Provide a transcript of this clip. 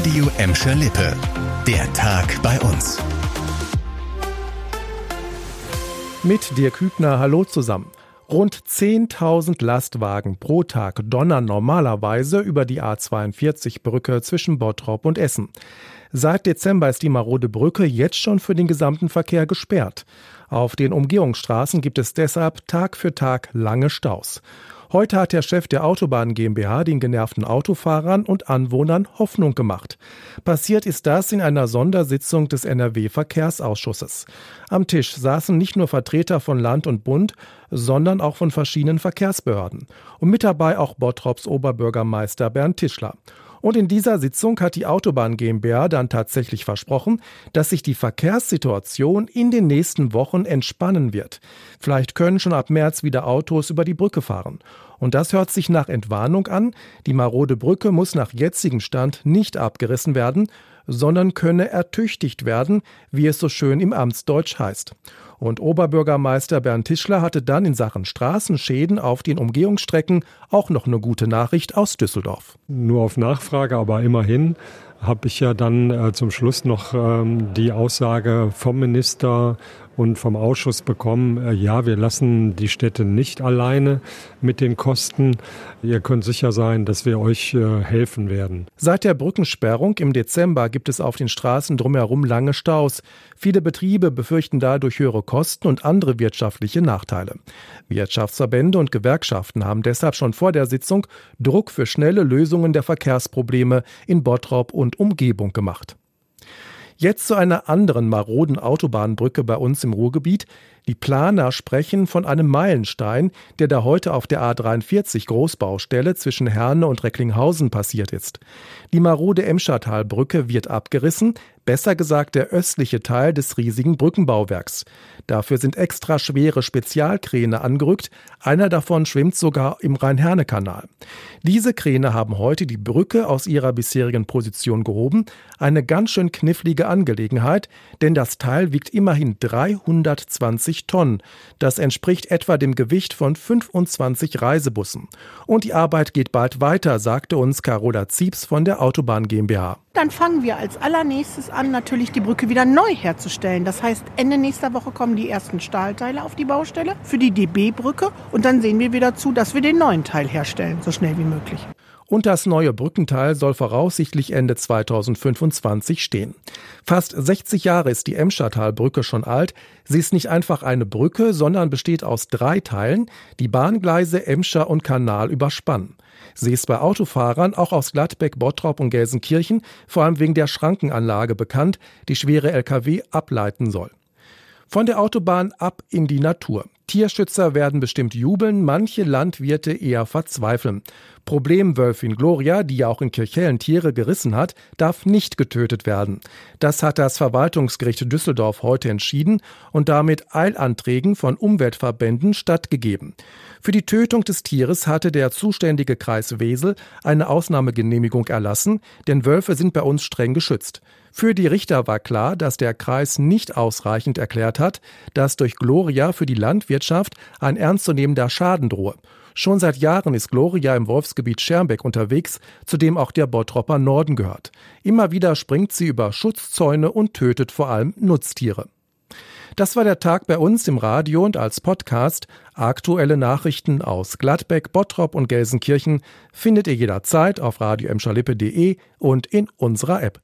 Radio Emscher Lippe. Der Tag bei uns. Mit dir Kübner, hallo zusammen. Rund 10.000 Lastwagen pro Tag donnern normalerweise über die A42-Brücke zwischen Bottrop und Essen. Seit Dezember ist die marode Brücke jetzt schon für den gesamten Verkehr gesperrt. Auf den Umgehungsstraßen gibt es deshalb Tag für Tag lange Staus. Heute hat der Chef der Autobahn GmbH den genervten Autofahrern und Anwohnern Hoffnung gemacht. Passiert ist das in einer Sondersitzung des NRW-Verkehrsausschusses. Am Tisch saßen nicht nur Vertreter von Land und Bund, sondern auch von verschiedenen Verkehrsbehörden. Und mit dabei auch Bottrops Oberbürgermeister Bernd Tischler. Und in dieser Sitzung hat die Autobahn GmbH dann tatsächlich versprochen, dass sich die Verkehrssituation in den nächsten Wochen entspannen wird. Vielleicht können schon ab März wieder Autos über die Brücke fahren. Und das hört sich nach Entwarnung an. Die marode Brücke muss nach jetzigem Stand nicht abgerissen werden, sondern könne ertüchtigt werden, wie es so schön im Amtsdeutsch heißt. Und Oberbürgermeister Bernd Tischler hatte dann in Sachen Straßenschäden auf den Umgehungsstrecken auch noch eine gute Nachricht aus Düsseldorf. Nur auf Nachfrage, aber immerhin habe ich ja dann äh, zum Schluss noch ähm, die Aussage vom Minister und vom Ausschuss bekommen, äh, ja, wir lassen die Städte nicht alleine mit den Kosten. Ihr könnt sicher sein, dass wir euch äh, helfen werden. Seit der Brückensperrung im Dezember gibt es auf den Straßen drumherum lange Staus. Viele Betriebe befürchten dadurch höhere Kosten und andere wirtschaftliche Nachteile. Wirtschaftsverbände und Gewerkschaften haben deshalb schon vor der Sitzung Druck für schnelle Lösungen der Verkehrsprobleme in Bottrop und Umgebung gemacht. Jetzt zu einer anderen maroden Autobahnbrücke bei uns im Ruhrgebiet. Die Planer sprechen von einem Meilenstein, der da heute auf der A43 Großbaustelle zwischen Herne und Recklinghausen passiert ist. Die marode Emschertalbrücke wird abgerissen, besser gesagt der östliche Teil des riesigen Brückenbauwerks. Dafür sind extra schwere Spezialkräne angerückt, einer davon schwimmt sogar im Rhein-Herne-Kanal. Diese Kräne haben heute die Brücke aus ihrer bisherigen Position gehoben, eine ganz schön knifflige Angelegenheit, denn das Teil wiegt immerhin 320 Tonnen. Das entspricht etwa dem Gewicht von 25 Reisebussen. Und die Arbeit geht bald weiter, sagte uns Carola Zieps von der Autobahn GmbH. Dann fangen wir als allernächstes an, natürlich die Brücke wieder neu herzustellen. Das heißt, Ende nächster Woche kommen die ersten Stahlteile auf die Baustelle für die DB-Brücke und dann sehen wir wieder zu, dass wir den neuen Teil herstellen, so schnell wie möglich. Und das neue Brückenteil soll voraussichtlich Ende 2025 stehen. Fast 60 Jahre ist die Emschertalbrücke schon alt. Sie ist nicht einfach eine Brücke, sondern besteht aus drei Teilen, die Bahngleise Emscher und Kanal überspannen. Sie ist bei Autofahrern auch aus Gladbeck, Bottrop und Gelsenkirchen vor allem wegen der Schrankenanlage bekannt, die schwere Lkw ableiten soll. Von der Autobahn ab in die Natur. Tierschützer werden bestimmt jubeln, manche Landwirte eher verzweifeln. Problemwölfin Gloria, die ja auch in Kirchhellen Tiere gerissen hat, darf nicht getötet werden. Das hat das Verwaltungsgericht Düsseldorf heute entschieden und damit Eilanträgen von Umweltverbänden stattgegeben. Für die Tötung des Tieres hatte der zuständige Kreis Wesel eine Ausnahmegenehmigung erlassen, denn Wölfe sind bei uns streng geschützt. Für die Richter war klar, dass der Kreis nicht ausreichend erklärt hat, dass durch Gloria für die Landwirtschaft ein ernstzunehmender Schaden drohe. Schon seit Jahren ist Gloria im Wolfsgebiet Schermbeck unterwegs, zu dem auch der Bottropper Norden gehört. Immer wieder springt sie über Schutzzäune und tötet vor allem Nutztiere. Das war der Tag bei uns im Radio und als Podcast. Aktuelle Nachrichten aus Gladbeck, Bottrop und Gelsenkirchen findet ihr jederzeit auf radioemschalippe.de und in unserer App.